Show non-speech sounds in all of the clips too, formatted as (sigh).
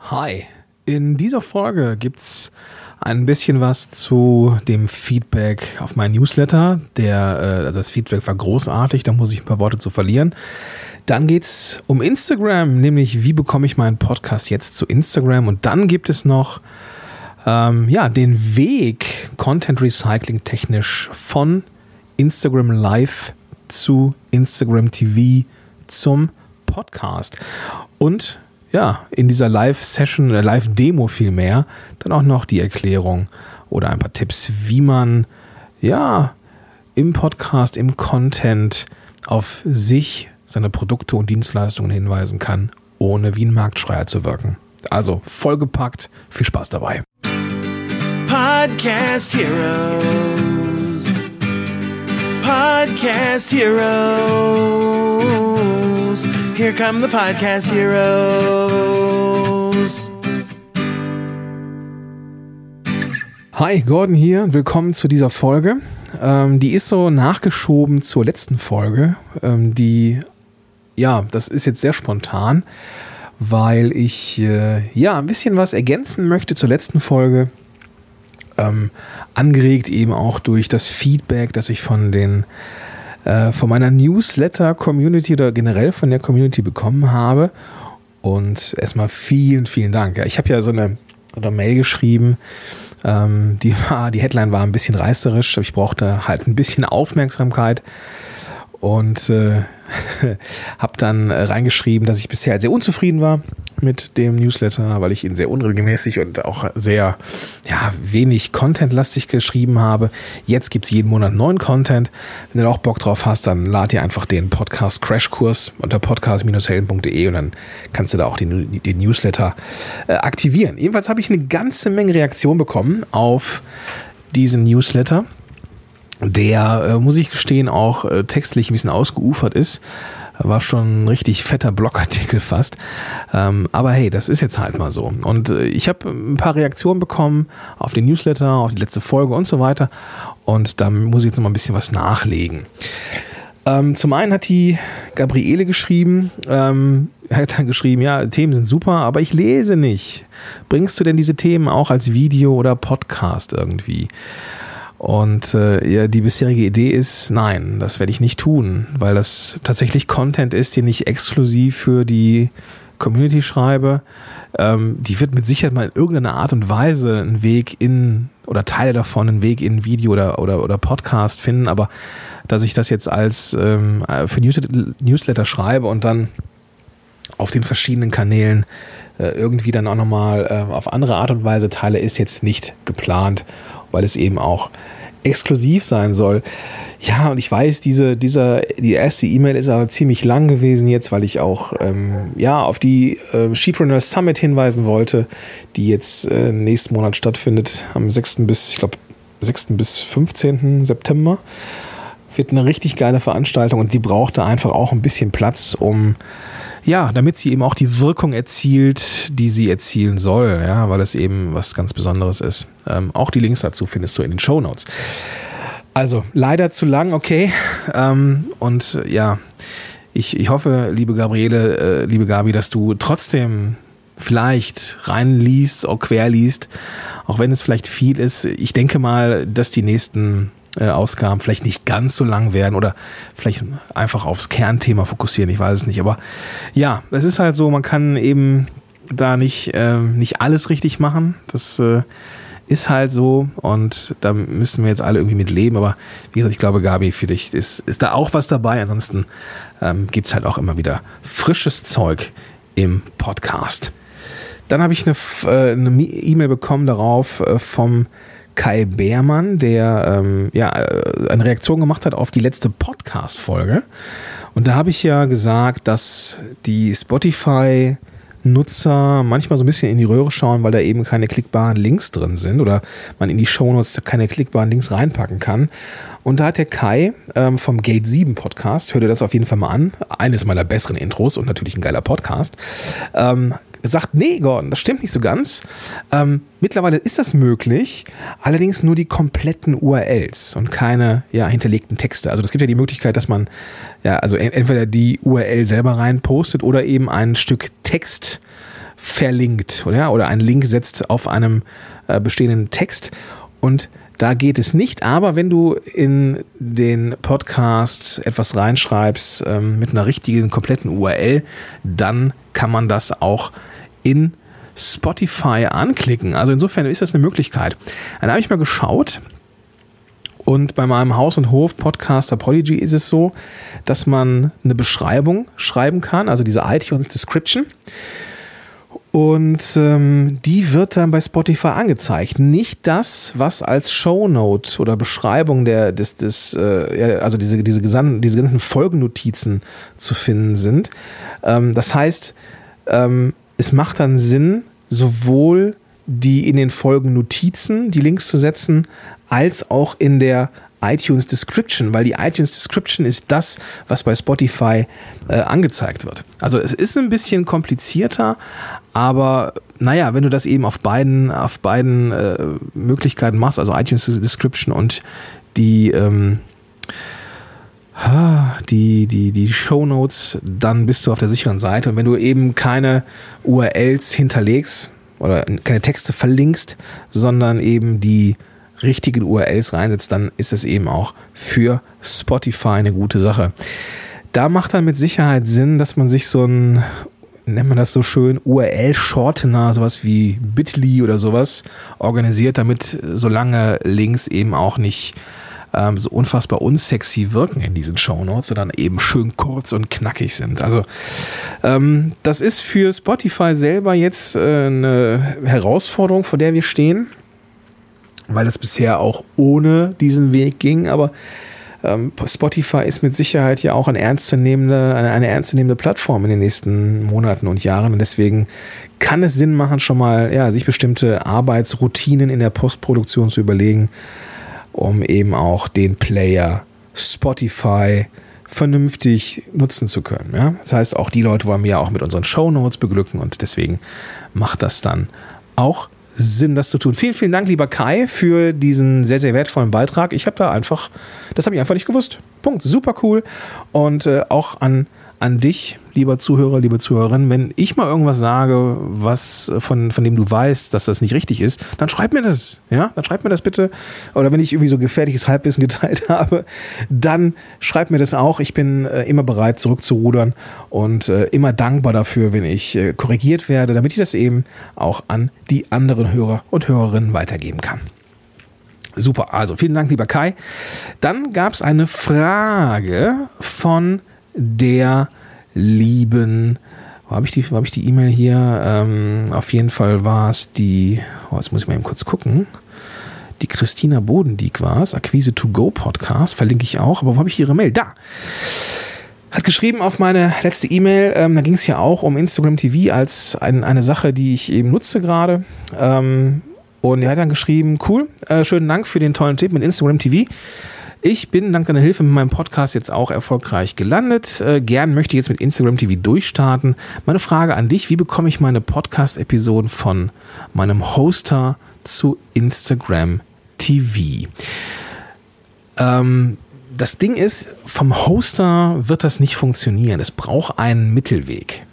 Hi, in dieser Folge gibt's ein bisschen was zu dem Feedback auf meinen Newsletter. Der, äh, also das Feedback war großartig, da muss ich ein paar Worte zu verlieren. Dann geht's um Instagram, nämlich wie bekomme ich meinen Podcast jetzt zu Instagram. Und dann gibt es noch ähm, ja, den Weg Content Recycling technisch von Instagram Live zu Instagram TV zum Podcast. Und ja, in dieser Live-Session, äh, Live-Demo vielmehr, dann auch noch die Erklärung oder ein paar Tipps, wie man ja im Podcast, im Content auf sich, seine Produkte und Dienstleistungen hinweisen kann, ohne wie ein Marktschreier zu wirken. Also vollgepackt, viel Spaß dabei. Podcast Heroes. Podcast Heroes. Here come the Podcast Heroes. Hi, Gordon hier willkommen zu dieser Folge. Ähm, die ist so nachgeschoben zur letzten Folge. Ähm, die, ja, das ist jetzt sehr spontan, weil ich äh, ja ein bisschen was ergänzen möchte zur letzten Folge. Ähm, angeregt eben auch durch das Feedback, das ich von den äh, von meiner Newsletter-Community oder generell von der Community bekommen habe. Und erstmal vielen, vielen Dank. Ich habe ja so eine, eine Mail geschrieben, ähm, die, war, die Headline war ein bisschen reißerisch, ich brauchte halt ein bisschen Aufmerksamkeit und äh, (laughs) habe dann reingeschrieben, dass ich bisher sehr unzufrieden war mit dem Newsletter, weil ich ihn sehr unregelmäßig und auch sehr ja, wenig contentlastig geschrieben habe. Jetzt gibt's jeden Monat neuen Content. Wenn du auch Bock drauf hast, dann lad dir einfach den Podcast Crashkurs unter podcast-helden.de und dann kannst du da auch den, den Newsletter äh, aktivieren. Jedenfalls habe ich eine ganze Menge Reaktion bekommen auf diesen Newsletter der, äh, muss ich gestehen, auch äh, textlich ein bisschen ausgeufert ist. War schon ein richtig fetter Blogartikel fast. Ähm, aber hey, das ist jetzt halt mal so. Und äh, ich habe ein paar Reaktionen bekommen auf den Newsletter, auf die letzte Folge und so weiter. Und da muss ich jetzt noch mal ein bisschen was nachlegen. Ähm, zum einen hat die Gabriele geschrieben, ähm, hat dann geschrieben, ja, Themen sind super, aber ich lese nicht. Bringst du denn diese Themen auch als Video oder Podcast irgendwie? Und äh, ja, die bisherige Idee ist, nein, das werde ich nicht tun, weil das tatsächlich Content ist, den ich exklusiv für die Community schreibe. Ähm, die wird mit Sicherheit mal in irgendeiner Art und Weise einen Weg in oder Teile davon einen Weg in Video oder, oder, oder Podcast finden, aber dass ich das jetzt als ähm, für Newsletter, Newsletter schreibe und dann auf den verschiedenen Kanälen äh, irgendwie dann auch nochmal äh, auf andere Art und Weise teile, ist jetzt nicht geplant weil es eben auch exklusiv sein soll. Ja, und ich weiß, diese, dieser, die erste E-Mail ist aber ziemlich lang gewesen jetzt, weil ich auch ähm, ja, auf die äh, Shepreneur Summit hinweisen wollte, die jetzt äh, nächsten Monat stattfindet, am 6. bis, ich glaube, 6. bis 15. September. Wird eine richtig geile Veranstaltung und die brauchte einfach auch ein bisschen Platz, um ja, damit sie eben auch die Wirkung erzielt, die sie erzielen soll, ja, weil es eben was ganz Besonderes ist. Ähm, auch die Links dazu findest du in den Show Notes. Also leider zu lang, okay. Ähm, und ja, ich, ich hoffe, liebe Gabriele, äh, liebe Gabi, dass du trotzdem vielleicht reinliest, auch querliest, auch wenn es vielleicht viel ist. Ich denke mal, dass die nächsten äh, Ausgaben vielleicht nicht ganz so lang werden oder vielleicht einfach aufs Kernthema fokussieren, ich weiß es nicht. Aber ja, es ist halt so, man kann eben da nicht, äh, nicht alles richtig machen. Das äh, ist halt so und da müssen wir jetzt alle irgendwie mit leben. Aber wie gesagt, ich glaube, Gabi, dich ist, ist da auch was dabei. Ansonsten ähm, gibt es halt auch immer wieder frisches Zeug im Podcast. Dann habe ich eine, äh, E-Mail bekommen darauf äh, vom Kai Beermann, der ähm, ja, äh, eine Reaktion gemacht hat auf die letzte Podcast-Folge. Und da habe ich ja gesagt, dass die Spotify Nutzer manchmal so ein bisschen in die Röhre schauen, weil da eben keine klickbaren Links drin sind oder man in die Shownotes keine klickbaren Links reinpacken kann. Und da hat der Kai ähm, vom Gate 7 Podcast, hör dir das auf jeden Fall mal an, eines meiner besseren Intros und natürlich ein geiler Podcast, ähm, sagt, nee, Gordon, das stimmt nicht so ganz. Ähm, mittlerweile ist das möglich, allerdings nur die kompletten URLs und keine ja, hinterlegten Texte. Also es gibt ja die Möglichkeit, dass man ja, also entweder die URL selber rein postet oder eben ein Stück Text verlinkt oder, oder einen Link setzt auf einem äh, bestehenden Text. Und da geht es nicht, aber wenn du in den Podcast etwas reinschreibst ähm, mit einer richtigen, kompletten URL, dann kann man das auch in Spotify anklicken. Also insofern ist das eine Möglichkeit. Dann habe ich mal geschaut, und bei meinem Haus- und Hof-Podcast Apology ist es so, dass man eine Beschreibung schreiben kann, also diese iTunes Description. Und ähm, die wird dann bei Spotify angezeigt. Nicht das, was als Shownote oder Beschreibung der, des, des äh, also diese, diese, gesamten, diese ganzen Folgennotizen zu finden sind. Ähm, das heißt, ähm, es macht dann Sinn, sowohl die in den Folgen Notizen, die Links zu setzen, als auch in der iTunes Description, weil die iTunes Description ist das, was bei Spotify äh, angezeigt wird. Also es ist ein bisschen komplizierter, aber naja, wenn du das eben auf beiden, auf beiden äh, Möglichkeiten machst, also iTunes Description und die, ähm, die, die, die Show Notes, dann bist du auf der sicheren Seite. Und wenn du eben keine URLs hinterlegst oder keine Texte verlinkst, sondern eben die richtigen URLs reinsetzt, dann ist es eben auch für Spotify eine gute Sache. Da macht dann mit Sicherheit Sinn, dass man sich so ein, nennt man das so schön, URL-Shortener, sowas wie Bitly oder sowas, organisiert, damit so lange Links eben auch nicht ähm, so unfassbar unsexy wirken in diesen Shownotes, sondern eben schön kurz und knackig sind. Also ähm, das ist für Spotify selber jetzt äh, eine Herausforderung, vor der wir stehen weil es bisher auch ohne diesen Weg ging, aber ähm, Spotify ist mit Sicherheit ja auch eine ernstzunehmende, eine, ernstzunehmende Plattform in den nächsten Monaten und Jahren und deswegen kann es Sinn machen, schon mal ja, sich bestimmte Arbeitsroutinen in der Postproduktion zu überlegen, um eben auch den Player Spotify vernünftig nutzen zu können. Ja? Das heißt, auch die Leute wollen wir ja auch mit unseren Show Notes beglücken und deswegen macht das dann auch Sinn, das zu tun. Vielen, vielen Dank, lieber Kai, für diesen sehr, sehr wertvollen Beitrag. Ich habe da einfach, das habe ich einfach nicht gewusst. Punkt. Super cool. Und äh, auch an an dich, lieber Zuhörer, liebe Zuhörerin, wenn ich mal irgendwas sage, was von, von dem du weißt, dass das nicht richtig ist, dann schreib mir das. Ja, dann schreib mir das bitte. Oder wenn ich irgendwie so gefährliches Halbwissen (laughs) geteilt habe, dann schreib mir das auch. Ich bin äh, immer bereit, zurückzurudern und äh, immer dankbar dafür, wenn ich äh, korrigiert werde, damit ich das eben auch an die anderen Hörer und Hörerinnen weitergeben kann. Super, also vielen Dank, lieber Kai. Dann gab es eine Frage von der lieben, wo habe ich die, wo ich die E-Mail hier? Ähm, auf jeden Fall war es die, oh, jetzt muss ich mal eben kurz gucken. Die Christina Bodendieck war es, Akquise to Go Podcast, verlinke ich auch, aber wo habe ich ihre Mail? Da! Hat geschrieben auf meine letzte E-Mail, ähm, da ging es ja auch um Instagram TV als ein, eine Sache, die ich eben nutze gerade. Ähm, und er hat dann geschrieben, cool, äh, schönen Dank für den tollen Tipp mit Instagram TV. Ich bin dank deiner Hilfe mit meinem Podcast jetzt auch erfolgreich gelandet. Äh, gern möchte ich jetzt mit Instagram TV durchstarten. Meine Frage an dich, wie bekomme ich meine Podcast-Episoden von meinem Hoster zu Instagram TV? Ähm, das Ding ist, vom Hoster wird das nicht funktionieren. Es braucht einen Mittelweg.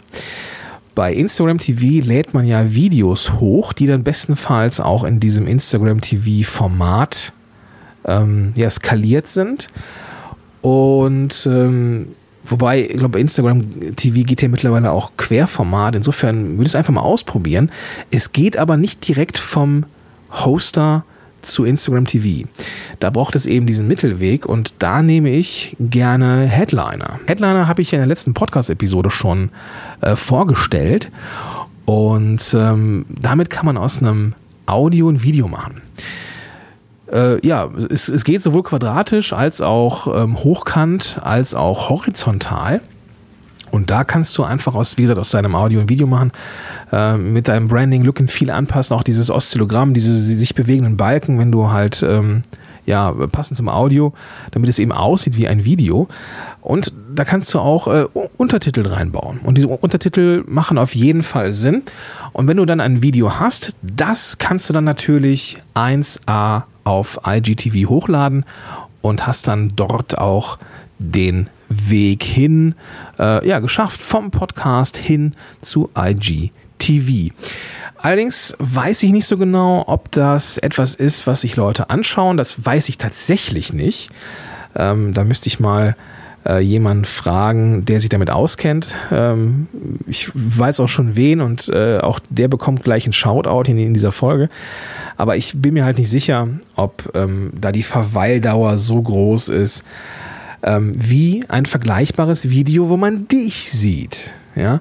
Bei Instagram TV lädt man ja Videos hoch, die dann bestenfalls auch in diesem Instagram TV Format ähm, ja, skaliert sind. Und ähm, wobei, ich glaube, Instagram TV geht ja mittlerweile auch Querformat. Insofern würde ich es einfach mal ausprobieren. Es geht aber nicht direkt vom Hoster zu Instagram TV. Da braucht es eben diesen Mittelweg und da nehme ich gerne Headliner. Headliner habe ich in der letzten Podcast-Episode schon äh, vorgestellt und ähm, damit kann man aus einem Audio ein Video machen äh, ja, es, es geht sowohl quadratisch als auch ähm, hochkant als auch horizontal. Und da kannst du einfach aus, wie gesagt, aus deinem Audio ein Video machen, äh, mit deinem Branding, Look and Feel anpassen, auch dieses Oszillogramm, diese sich bewegenden Balken, wenn du halt, ähm, ja, passend zum Audio, damit es eben aussieht wie ein Video. Und da kannst du auch äh, Untertitel reinbauen. Und diese Untertitel machen auf jeden Fall Sinn. Und wenn du dann ein Video hast, das kannst du dann natürlich 1A auf IGTV hochladen und hast dann dort auch den Weg hin, äh, ja, geschafft vom Podcast hin zu IGTV. TV. Allerdings weiß ich nicht so genau, ob das etwas ist, was sich Leute anschauen. Das weiß ich tatsächlich nicht. Ähm, da müsste ich mal äh, jemanden fragen, der sich damit auskennt. Ähm, ich weiß auch schon wen und äh, auch der bekommt gleich einen Shoutout in, in dieser Folge. Aber ich bin mir halt nicht sicher, ob ähm, da die Verweildauer so groß ist, ähm, wie ein vergleichbares Video, wo man dich sieht. Ja,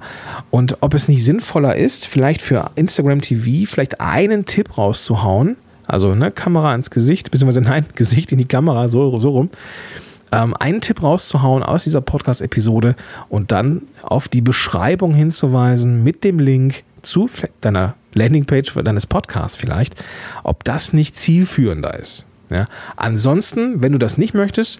und ob es nicht sinnvoller ist, vielleicht für Instagram TV vielleicht einen Tipp rauszuhauen, also ne, Kamera ins Gesicht, beziehungsweise (laughs) nein, Gesicht in die Kamera, so, so rum, ähm, einen Tipp rauszuhauen aus dieser Podcast-Episode und dann auf die Beschreibung hinzuweisen mit dem Link zu deiner Landingpage deines Podcasts vielleicht, ob das nicht zielführender ist. Ja? Ansonsten, wenn du das nicht möchtest,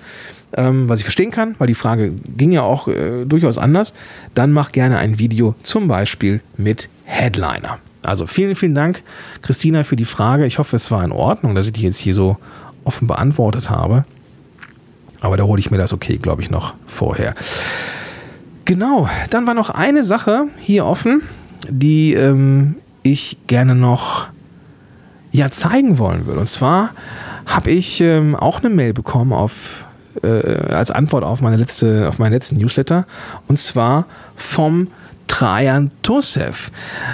ähm, was ich verstehen kann, weil die Frage ging ja auch äh, durchaus anders, dann mach gerne ein Video zum Beispiel mit Headliner. Also vielen, vielen Dank, Christina, für die Frage. Ich hoffe, es war in Ordnung, dass ich die jetzt hier so offen beantwortet habe. Aber da hole ich mir das okay, glaube ich, noch vorher. Genau, dann war noch eine Sache hier offen, die ähm, ich gerne noch ja zeigen wollen würde. Und zwar habe ich ähm, auch eine Mail bekommen auf äh, als Antwort auf meine letzte auf meinen letzten Newsletter und zwar vom Trajan Tosev.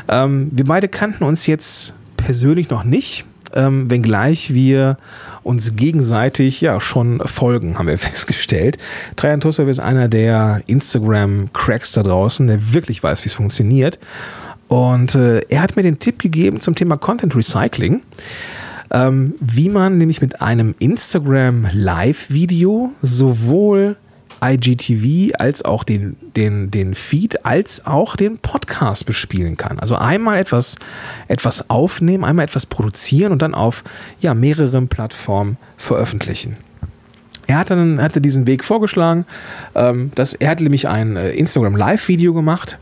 Ähm, wir beide kannten uns jetzt persönlich noch nicht, ähm, wenngleich wir uns gegenseitig ja schon folgen, haben wir (laughs) festgestellt. Trajan Tosev ist einer der Instagram-Cracks da draußen, der wirklich weiß, wie es funktioniert. Und äh, er hat mir den Tipp gegeben zum Thema Content Recycling, ähm, wie man nämlich mit einem Instagram Live-Video sowohl IGTV als auch den, den, den Feed als auch den Podcast bespielen kann. Also einmal etwas, etwas aufnehmen, einmal etwas produzieren und dann auf ja, mehreren Plattformen veröffentlichen. Er hat dann, hatte diesen Weg vorgeschlagen. Ähm, dass, er hat nämlich ein äh, Instagram Live-Video gemacht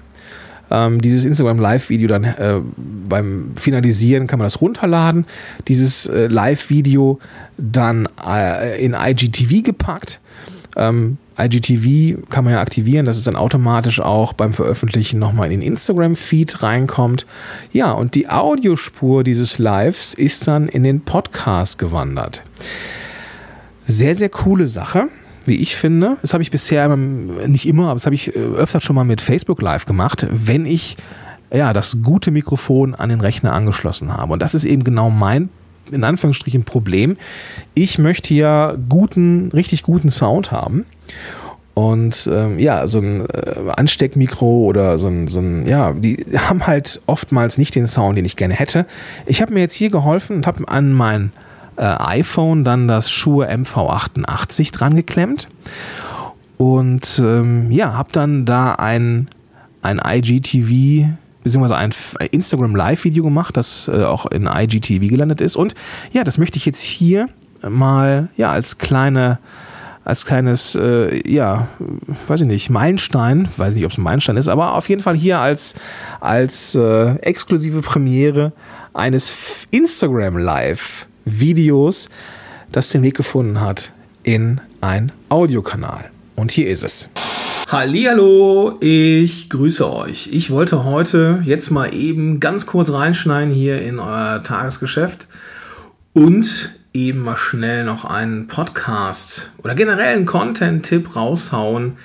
ähm, dieses Instagram Live-Video dann äh, beim Finalisieren kann man das runterladen. Dieses äh, Live-Video dann äh, in IGTV gepackt. Ähm, IGTV kann man ja aktivieren, dass es dann automatisch auch beim Veröffentlichen nochmal in den Instagram-Feed reinkommt. Ja, und die Audiospur dieses Lives ist dann in den Podcast gewandert. Sehr, sehr coole Sache wie ich finde. Das habe ich bisher nicht immer, aber das habe ich äh, öfter schon mal mit Facebook Live gemacht, wenn ich ja, das gute Mikrofon an den Rechner angeschlossen habe. Und das ist eben genau mein, in Anführungsstrichen, Problem. Ich möchte ja guten, richtig guten Sound haben. Und ähm, ja, so ein äh, Ansteckmikro oder so ein, so ein, ja, die haben halt oftmals nicht den Sound, den ich gerne hätte. Ich habe mir jetzt hier geholfen und habe an mein äh, iPhone dann das Shure MV88 dran geklemmt und ähm, ja, habe dann da ein, ein IGTV beziehungsweise ein Instagram Live-Video gemacht, das äh, auch in IGTV gelandet ist. Und ja, das möchte ich jetzt hier mal ja als kleine als kleines, äh, ja, weiß ich nicht, Meilenstein, weiß nicht, ob es ein Meilenstein ist, aber auf jeden Fall hier als, als äh, exklusive Premiere eines Instagram Live Videos, das den Weg gefunden hat in ein Audiokanal. Und hier ist es. Hallo, ich grüße euch. Ich wollte heute jetzt mal eben ganz kurz reinschneiden hier in euer Tagesgeschäft und eben mal schnell noch einen Podcast oder generell einen Content-Tipp raushauen,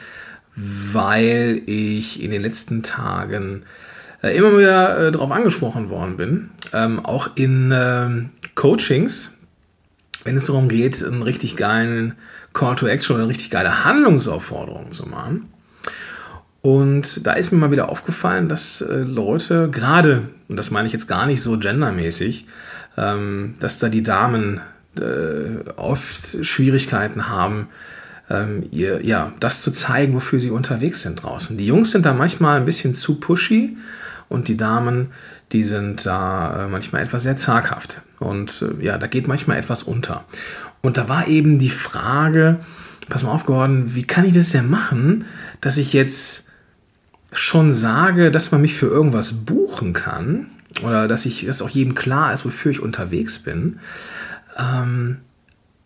weil ich in den letzten Tagen äh, immer wieder äh, darauf angesprochen worden bin, ähm, auch in ähm, Coachings, wenn es darum geht, einen richtig geilen Call to Action oder eine richtig geile Handlungsaufforderung zu machen. Und da ist mir mal wieder aufgefallen, dass äh, Leute, gerade, und das meine ich jetzt gar nicht so gendermäßig, ähm, dass da die Damen äh, oft Schwierigkeiten haben, ähm, ihr, ja, das zu zeigen, wofür sie unterwegs sind draußen. Die Jungs sind da manchmal ein bisschen zu pushy und die Damen, die sind da äh, manchmal etwas sehr zaghaft. Und äh, ja, da geht manchmal etwas unter. Und da war eben die Frage, pass mal auf, Gordon, wie kann ich das denn machen, dass ich jetzt schon sage, dass man mich für irgendwas buchen kann oder dass ich, dass auch jedem klar ist, wofür ich unterwegs bin. Ähm,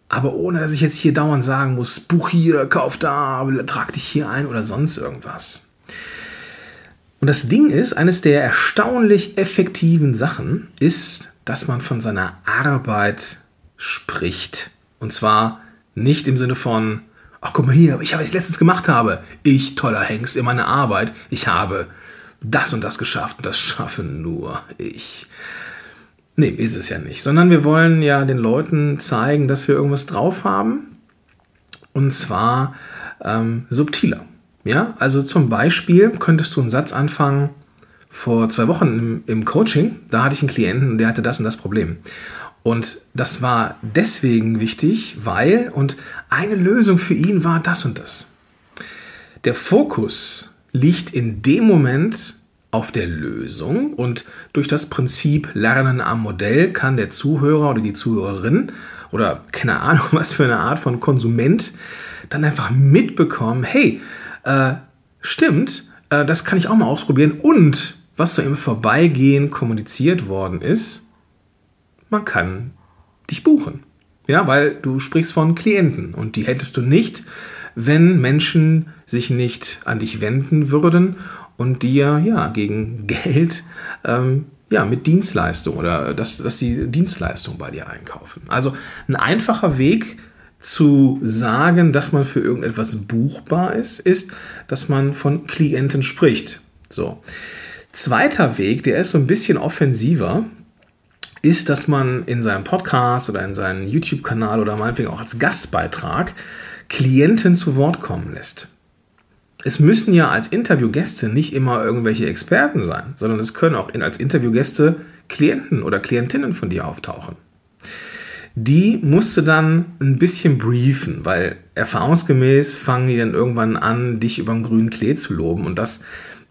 aber ohne, dass ich jetzt hier dauernd sagen muss, buch hier, kauf da, trag dich hier ein oder sonst irgendwas. Und das Ding ist, eines der erstaunlich effektiven Sachen ist, dass man von seiner Arbeit spricht. Und zwar nicht im Sinne von, ach guck mal hier, ich habe es letztens gemacht habe. Ich, toller Hengst, in meiner Arbeit, ich habe das und das geschafft und das schaffe nur ich. Nee, ist es ja nicht. Sondern wir wollen ja den Leuten zeigen, dass wir irgendwas drauf haben. Und zwar ähm, subtiler. Ja, also zum Beispiel könntest du einen Satz anfangen, vor zwei Wochen im, im Coaching, da hatte ich einen Klienten und der hatte das und das Problem. Und das war deswegen wichtig, weil, und eine Lösung für ihn war das und das. Der Fokus liegt in dem Moment auf der Lösung und durch das Prinzip Lernen am Modell kann der Zuhörer oder die Zuhörerin oder keine Ahnung, (laughs) was für eine Art von Konsument dann einfach mitbekommen, hey, äh, stimmt, äh, das kann ich auch mal ausprobieren und was so im Vorbeigehen kommuniziert worden ist, man kann dich buchen. Ja, weil du sprichst von Klienten und die hättest du nicht, wenn Menschen sich nicht an dich wenden würden und dir ja gegen Geld ähm, ja mit Dienstleistung oder dass, dass die Dienstleistung bei dir einkaufen. Also ein einfacher Weg zu sagen, dass man für irgendetwas buchbar ist, ist, dass man von Klienten spricht. So. Zweiter Weg, der ist so ein bisschen offensiver, ist, dass man in seinem Podcast oder in seinem YouTube-Kanal oder meinetwegen auch als Gastbeitrag Klienten zu Wort kommen lässt. Es müssen ja als Interviewgäste nicht immer irgendwelche Experten sein, sondern es können auch als Interviewgäste Klienten oder Klientinnen von dir auftauchen. Die musst du dann ein bisschen briefen, weil erfahrungsgemäß fangen die dann irgendwann an, dich über den grünen Klee zu loben und das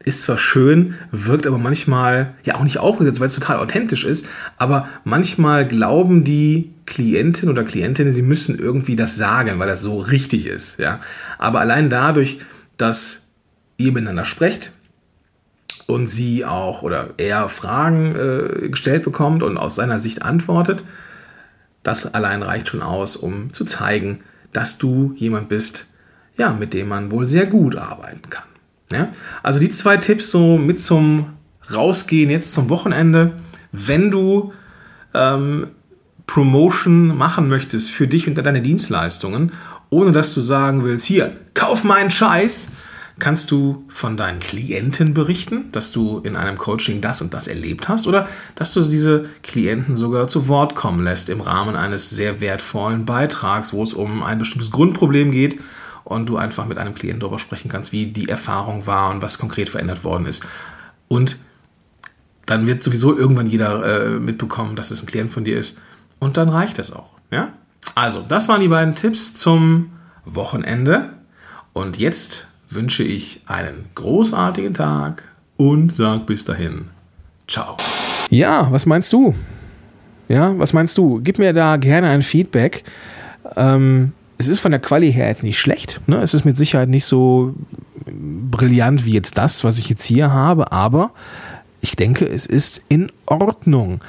ist zwar schön, wirkt aber manchmal ja auch nicht aufgesetzt, weil es total authentisch ist, aber manchmal glauben die Klientin oder Klientinnen, sie müssen irgendwie das sagen, weil das so richtig ist, ja. Aber allein dadurch, dass ihr miteinander sprecht und sie auch oder er Fragen äh, gestellt bekommt und aus seiner Sicht antwortet, das allein reicht schon aus, um zu zeigen, dass du jemand bist, ja, mit dem man wohl sehr gut arbeiten kann. Ja? Also die zwei Tipps so mit zum Rausgehen jetzt zum Wochenende, wenn du ähm, Promotion machen möchtest für dich und deine Dienstleistungen, ohne dass du sagen willst, hier, kauf meinen Scheiß, kannst du von deinen Klienten berichten, dass du in einem Coaching das und das erlebt hast oder dass du diese Klienten sogar zu Wort kommen lässt im Rahmen eines sehr wertvollen Beitrags, wo es um ein bestimmtes Grundproblem geht und du einfach mit einem Klienten darüber sprechen kannst, wie die Erfahrung war und was konkret verändert worden ist. Und dann wird sowieso irgendwann jeder äh, mitbekommen, dass es ein Klient von dir ist. Und dann reicht es auch. Ja? Also, das waren die beiden Tipps zum Wochenende. Und jetzt wünsche ich einen großartigen Tag und sag bis dahin. Ciao. Ja, was meinst du? Ja, was meinst du? Gib mir da gerne ein Feedback. Ähm, es ist von der Quali her jetzt nicht schlecht. Ne? Es ist mit Sicherheit nicht so brillant wie jetzt das, was ich jetzt hier habe, aber ich denke, es ist in Ordnung.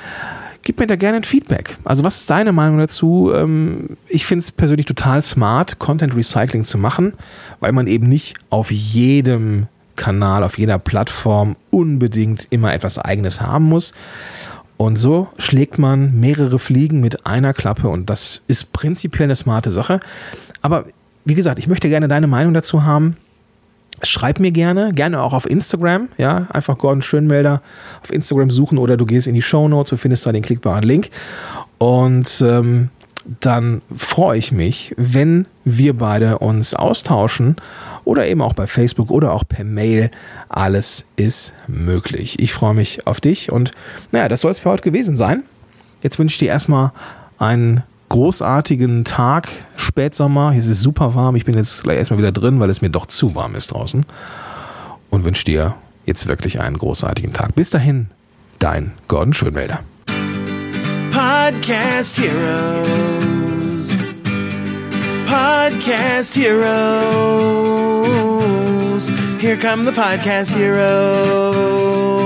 Gib mir da gerne ein Feedback. Also, was ist deine Meinung dazu? Ähm, ich finde es persönlich total smart, Content Recycling zu machen, weil man eben nicht auf jedem Kanal, auf jeder Plattform unbedingt immer etwas Eigenes haben muss. Und so schlägt man mehrere Fliegen mit einer Klappe und das ist prinzipiell eine smarte Sache. Aber wie gesagt, ich möchte gerne deine Meinung dazu haben. Schreib mir gerne, gerne auch auf Instagram, ja, einfach Gordon Schönmelder auf Instagram suchen oder du gehst in die Show Notes und findest da den klickbaren Link. Und ähm, dann freue ich mich, wenn wir beide uns austauschen oder eben auch bei Facebook oder auch per Mail. Alles ist möglich. Ich freue mich auf dich und naja, das soll es für heute gewesen sein. Jetzt wünsche ich dir erstmal einen großartigen Tag, Spätsommer. Hier ist es super warm. Ich bin jetzt gleich erstmal wieder drin, weil es mir doch zu warm ist draußen. Und wünsche dir jetzt wirklich einen großartigen Tag. Bis dahin, dein Gordon Schönmelder. Podcast Heroes. Podcast Heroes. Here come the Podcast Heroes.